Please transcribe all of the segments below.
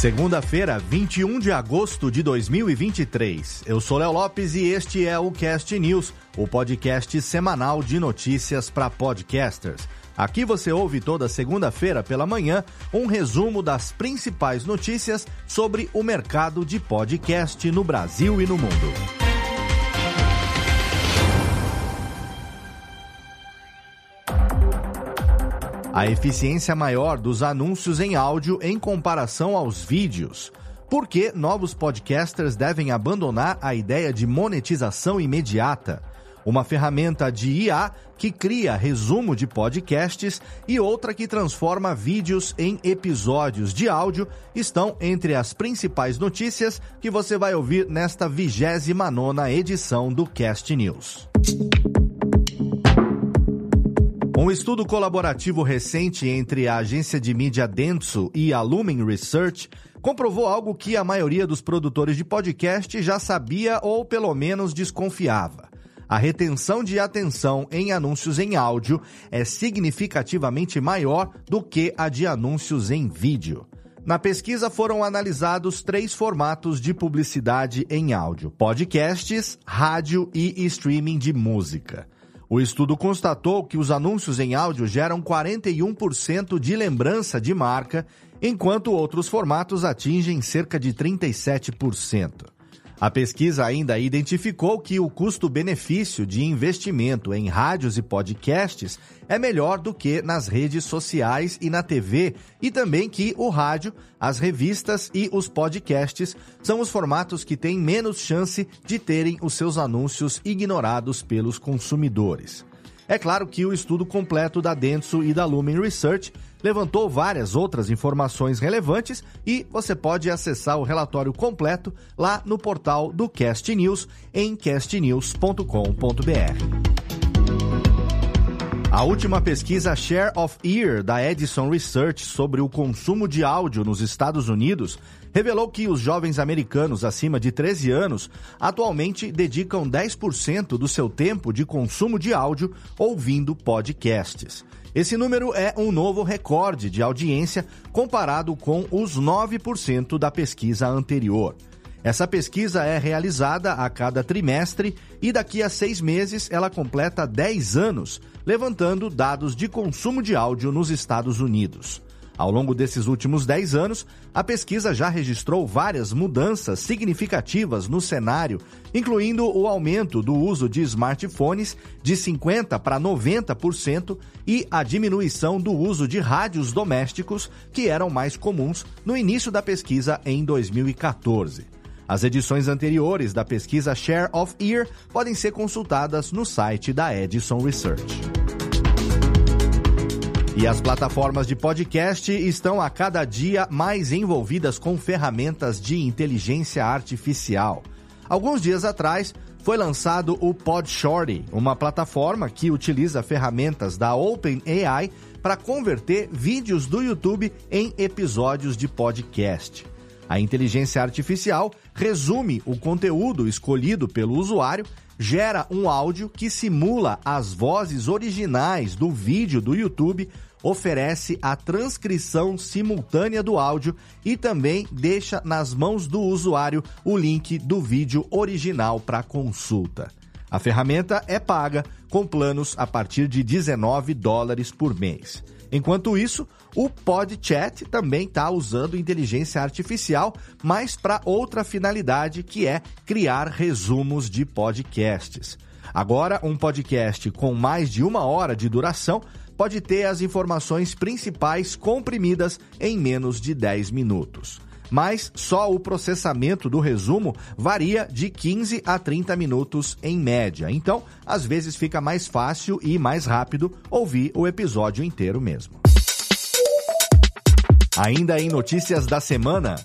Segunda-feira, 21 de agosto de 2023. Eu sou Léo Lopes e este é o Cast News, o podcast semanal de notícias para podcasters. Aqui você ouve toda segunda-feira pela manhã um resumo das principais notícias sobre o mercado de podcast no Brasil e no mundo. A eficiência maior dos anúncios em áudio em comparação aos vídeos. Por que novos podcasters devem abandonar a ideia de monetização imediata? Uma ferramenta de IA que cria resumo de podcasts e outra que transforma vídeos em episódios de áudio estão entre as principais notícias que você vai ouvir nesta 29 nona edição do Cast News. Um estudo colaborativo recente entre a agência de mídia Dentsu e a Lumen Research comprovou algo que a maioria dos produtores de podcast já sabia ou pelo menos desconfiava. A retenção de atenção em anúncios em áudio é significativamente maior do que a de anúncios em vídeo. Na pesquisa foram analisados três formatos de publicidade em áudio: podcasts, rádio e streaming de música. O estudo constatou que os anúncios em áudio geram 41% de lembrança de marca, enquanto outros formatos atingem cerca de 37%. A pesquisa ainda identificou que o custo-benefício de investimento em rádios e podcasts é melhor do que nas redes sociais e na TV, e também que o rádio, as revistas e os podcasts são os formatos que têm menos chance de terem os seus anúncios ignorados pelos consumidores. É claro que o estudo completo da Dentsu e da Lumen Research levantou várias outras informações relevantes e você pode acessar o relatório completo lá no portal do Cast News em castnews.com.br. A última pesquisa Share of Ear da Edison Research sobre o consumo de áudio nos Estados Unidos revelou que os jovens americanos acima de 13 anos atualmente dedicam 10% do seu tempo de consumo de áudio ouvindo podcasts. Esse número é um novo recorde de audiência comparado com os 9% da pesquisa anterior. Essa pesquisa é realizada a cada trimestre e daqui a seis meses ela completa 10 anos, levantando dados de consumo de áudio nos Estados Unidos. Ao longo desses últimos 10 anos, a pesquisa já registrou várias mudanças significativas no cenário, incluindo o aumento do uso de smartphones de 50% para 90% e a diminuição do uso de rádios domésticos, que eram mais comuns no início da pesquisa em 2014. As edições anteriores da pesquisa Share of Ear podem ser consultadas no site da Edison Research. E as plataformas de podcast estão a cada dia mais envolvidas com ferramentas de inteligência artificial. Alguns dias atrás, foi lançado o PodShorty, uma plataforma que utiliza ferramentas da OpenAI para converter vídeos do YouTube em episódios de podcast. A inteligência artificial resume o conteúdo escolhido pelo usuário, gera um áudio que simula as vozes originais do vídeo do YouTube oferece a transcrição simultânea do áudio e também deixa nas mãos do usuário o link do vídeo original para consulta. A ferramenta é paga com planos a partir de 19 dólares por mês. Enquanto isso, o PodChat também está usando inteligência artificial, mas para outra finalidade que é criar resumos de podcasts. Agora, um podcast com mais de uma hora de duração pode ter as informações principais comprimidas em menos de 10 minutos. Mas só o processamento do resumo varia de 15 a 30 minutos em média. Então, às vezes fica mais fácil e mais rápido ouvir o episódio inteiro mesmo. Ainda em notícias da semana.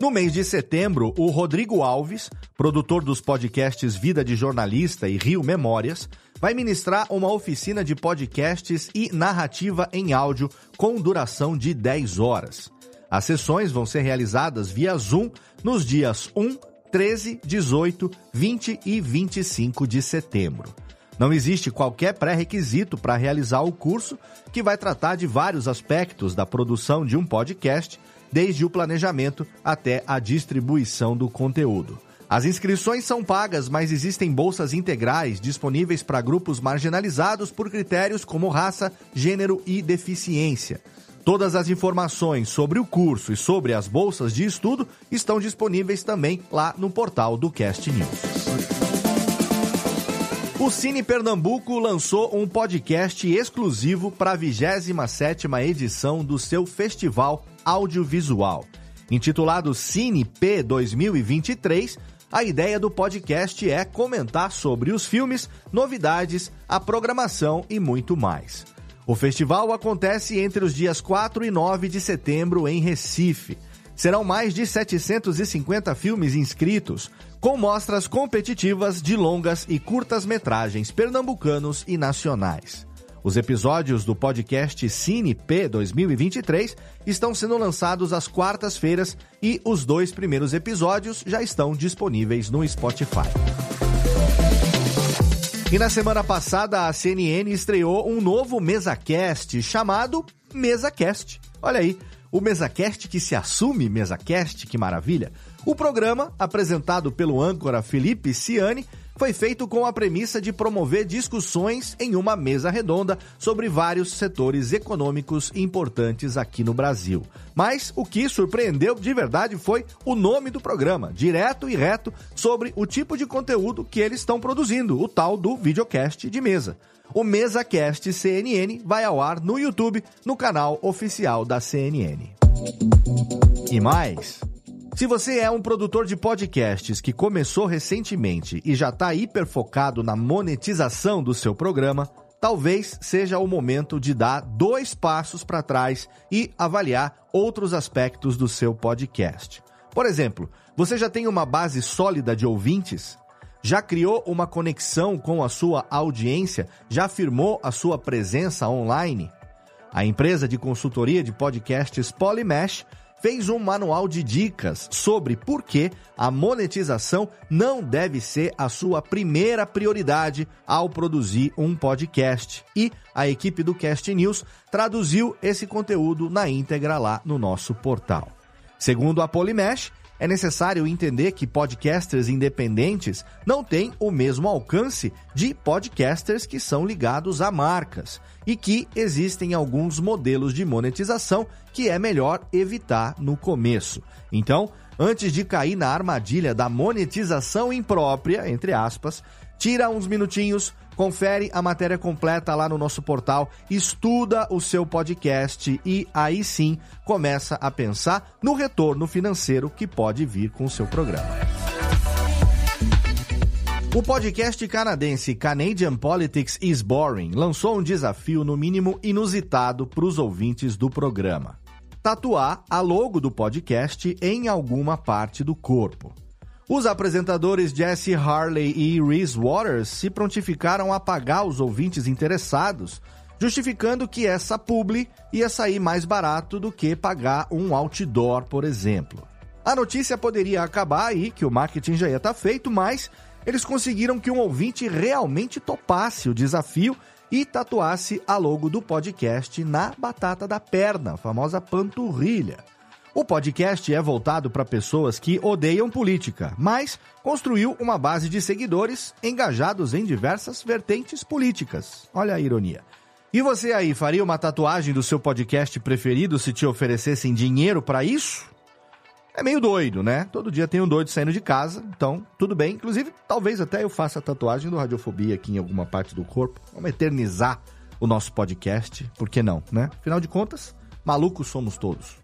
No mês de setembro, o Rodrigo Alves, produtor dos podcasts Vida de Jornalista e Rio Memórias, vai ministrar uma oficina de podcasts e narrativa em áudio com duração de 10 horas. As sessões vão ser realizadas via Zoom nos dias 1, 13, 18, 20 e 25 de setembro. Não existe qualquer pré-requisito para realizar o curso, que vai tratar de vários aspectos da produção de um podcast, desde o planejamento até a distribuição do conteúdo. As inscrições são pagas, mas existem bolsas integrais disponíveis para grupos marginalizados por critérios como raça, gênero e deficiência. Todas as informações sobre o curso e sobre as bolsas de estudo estão disponíveis também lá no portal do Cast News. O Cine Pernambuco lançou um podcast exclusivo para a 27ª edição do seu festival audiovisual. Intitulado Cine P 2023, a ideia do podcast é comentar sobre os filmes, novidades, a programação e muito mais. O festival acontece entre os dias 4 e 9 de setembro em Recife. Serão mais de 750 filmes inscritos, com mostras competitivas de longas e curtas metragens pernambucanos e nacionais. Os episódios do podcast Cine P 2023 estão sendo lançados às quartas-feiras e os dois primeiros episódios já estão disponíveis no Spotify. E na semana passada a CNN estreou um novo MesaCast chamado MesaCast. Olha aí, o MesaCast que se assume MesaCast, que maravilha. O programa, apresentado pelo âncora Felipe Ciani, foi feito com a premissa de promover discussões em uma mesa redonda sobre vários setores econômicos importantes aqui no Brasil. Mas o que surpreendeu de verdade foi o nome do programa, direto e reto sobre o tipo de conteúdo que eles estão produzindo, o tal do videocast de mesa. O MesaCast CNN vai ao ar no YouTube, no canal oficial da CNN. E mais, se você é um produtor de podcasts que começou recentemente e já está hiper focado na monetização do seu programa, talvez seja o momento de dar dois passos para trás e avaliar outros aspectos do seu podcast. Por exemplo, você já tem uma base sólida de ouvintes? Já criou uma conexão com a sua audiência? Já afirmou a sua presença online? A empresa de consultoria de podcasts Polymesh fez um manual de dicas sobre por que a monetização não deve ser a sua primeira prioridade ao produzir um podcast. E a equipe do Cast News traduziu esse conteúdo na íntegra lá no nosso portal. Segundo a Polymesh, é necessário entender que podcasters independentes não têm o mesmo alcance de podcasters que são ligados a marcas e que existem alguns modelos de monetização que é melhor evitar no começo. Então, antes de cair na armadilha da monetização imprópria, entre aspas, tira uns minutinhos Confere a matéria completa lá no nosso portal, estuda o seu podcast e aí sim começa a pensar no retorno financeiro que pode vir com o seu programa. O podcast canadense Canadian Politics is Boring lançou um desafio no mínimo inusitado para os ouvintes do programa: tatuar a logo do podcast em alguma parte do corpo. Os apresentadores Jesse Harley e Reese Waters se prontificaram a pagar os ouvintes interessados, justificando que essa publi ia sair mais barato do que pagar um outdoor, por exemplo. A notícia poderia acabar aí, que o marketing já ia estar tá feito, mas eles conseguiram que um ouvinte realmente topasse o desafio e tatuasse a logo do podcast na batata da perna, a famosa panturrilha. O podcast é voltado para pessoas que odeiam política, mas construiu uma base de seguidores engajados em diversas vertentes políticas. Olha a ironia. E você aí, faria uma tatuagem do seu podcast preferido se te oferecessem dinheiro para isso? É meio doido, né? Todo dia tem um doido saindo de casa, então tudo bem. Inclusive, talvez até eu faça a tatuagem do Radiofobia aqui em alguma parte do corpo. Vamos eternizar o nosso podcast, por que não, né? Afinal de contas, malucos somos todos.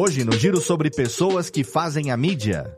Hoje, no giro sobre pessoas que fazem a mídia.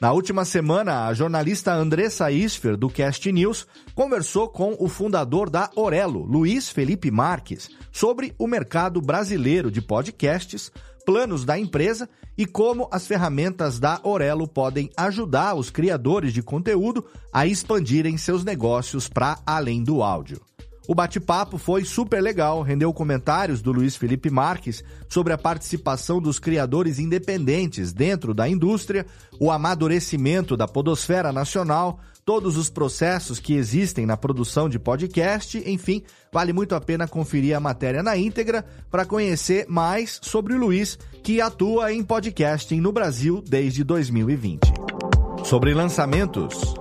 Na última semana, a jornalista Andressa Isfer, do Cast News, conversou com o fundador da Orelo, Luiz Felipe Marques, sobre o mercado brasileiro de podcasts, planos da empresa e como as ferramentas da Orelo podem ajudar os criadores de conteúdo a expandirem seus negócios para além do áudio. O bate-papo foi super legal, rendeu comentários do Luiz Felipe Marques sobre a participação dos criadores independentes dentro da indústria, o amadurecimento da podosfera nacional, todos os processos que existem na produção de podcast, enfim, vale muito a pena conferir a matéria na íntegra para conhecer mais sobre o Luiz, que atua em podcasting no Brasil desde 2020. Sobre lançamentos,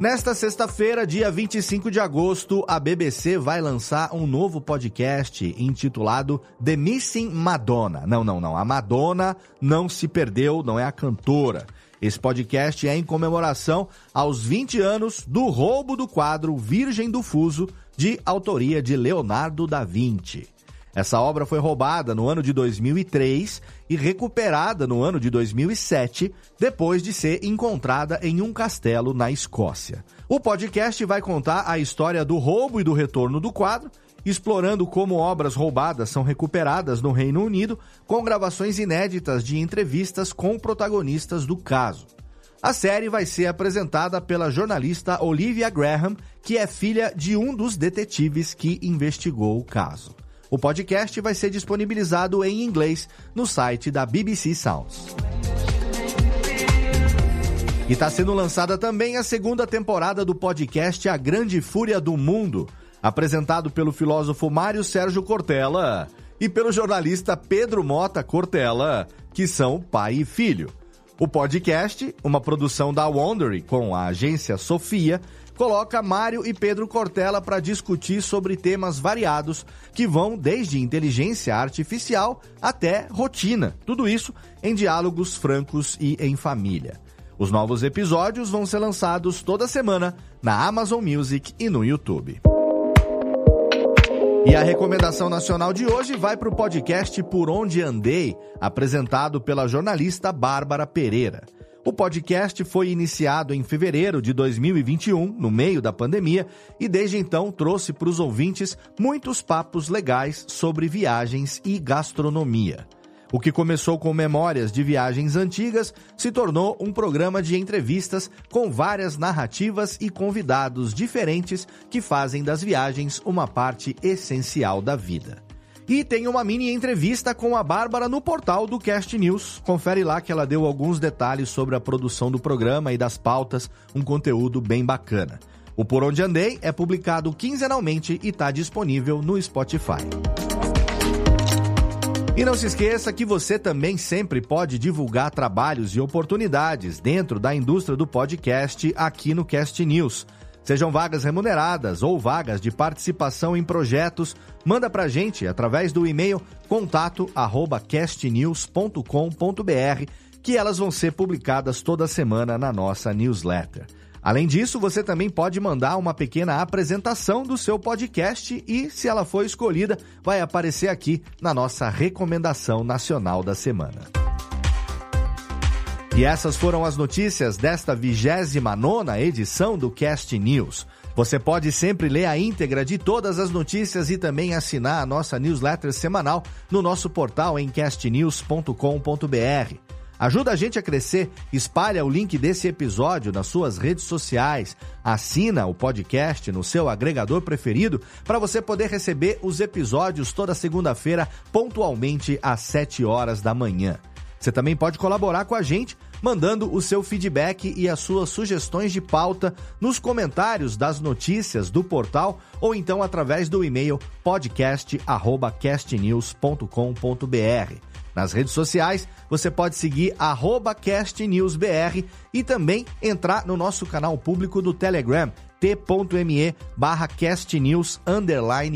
Nesta sexta-feira, dia 25 de agosto, a BBC vai lançar um novo podcast intitulado The Missing Madonna. Não, não, não. A Madonna não se perdeu, não é a cantora. Esse podcast é em comemoração aos 20 anos do roubo do quadro Virgem do Fuso, de autoria de Leonardo da Vinci. Essa obra foi roubada no ano de 2003 e recuperada no ano de 2007, depois de ser encontrada em um castelo na Escócia. O podcast vai contar a história do roubo e do retorno do quadro, explorando como obras roubadas são recuperadas no Reino Unido, com gravações inéditas de entrevistas com protagonistas do caso. A série vai ser apresentada pela jornalista Olivia Graham, que é filha de um dos detetives que investigou o caso. O podcast vai ser disponibilizado em inglês no site da BBC Sounds. E está sendo lançada também a segunda temporada do podcast A Grande Fúria do Mundo, apresentado pelo filósofo Mário Sérgio Cortella e pelo jornalista Pedro Mota Cortella, que são pai e filho. O podcast, uma produção da Wondery com a agência Sofia, coloca Mário e Pedro Cortella para discutir sobre temas variados que vão desde inteligência artificial até rotina. Tudo isso em diálogos francos e em família. Os novos episódios vão ser lançados toda semana na Amazon Music e no YouTube. E a recomendação nacional de hoje vai para o podcast Por Onde Andei, apresentado pela jornalista Bárbara Pereira. O podcast foi iniciado em fevereiro de 2021, no meio da pandemia, e desde então trouxe para os ouvintes muitos papos legais sobre viagens e gastronomia. O que começou com memórias de viagens antigas se tornou um programa de entrevistas com várias narrativas e convidados diferentes que fazem das viagens uma parte essencial da vida. E tem uma mini entrevista com a Bárbara no portal do Cast News. Confere lá que ela deu alguns detalhes sobre a produção do programa e das pautas, um conteúdo bem bacana. O Por Onde Andei é publicado quinzenalmente e está disponível no Spotify. E não se esqueça que você também sempre pode divulgar trabalhos e oportunidades dentro da indústria do podcast aqui no Cast News. Sejam vagas remuneradas ou vagas de participação em projetos, manda pra gente através do e-mail contato@castnews.com.br, que elas vão ser publicadas toda semana na nossa newsletter. Além disso, você também pode mandar uma pequena apresentação do seu podcast e, se ela for escolhida, vai aparecer aqui na nossa recomendação nacional da semana. E essas foram as notícias desta 29 edição do Cast News. Você pode sempre ler a íntegra de todas as notícias e também assinar a nossa newsletter semanal no nosso portal em castnews.com.br. Ajuda a gente a crescer, espalha o link desse episódio nas suas redes sociais, assina o podcast no seu agregador preferido para você poder receber os episódios toda segunda-feira, pontualmente às 7 horas da manhã. Você também pode colaborar com a gente mandando o seu feedback e as suas sugestões de pauta nos comentários das notícias do portal ou então através do e-mail podcast@castnews.com.br. Nas redes sociais, você pode seguir castnewsbr e também entrar no nosso canal público do Telegram, t.me barra castnews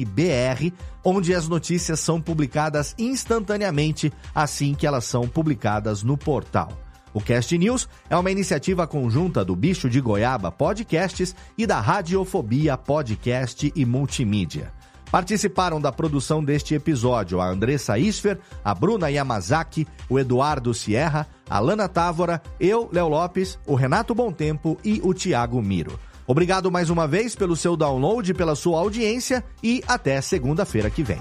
br, onde as notícias são publicadas instantaneamente assim que elas são publicadas no portal. O Cast News é uma iniciativa conjunta do Bicho de Goiaba Podcasts e da Radiofobia Podcast e Multimídia. Participaram da produção deste episódio a Andressa Isfer, a Bruna Yamazaki, o Eduardo Sierra, a Lana Távora, eu, Léo Lopes, o Renato Tempo e o Tiago Miro. Obrigado mais uma vez pelo seu download, pela sua audiência e até segunda-feira que vem.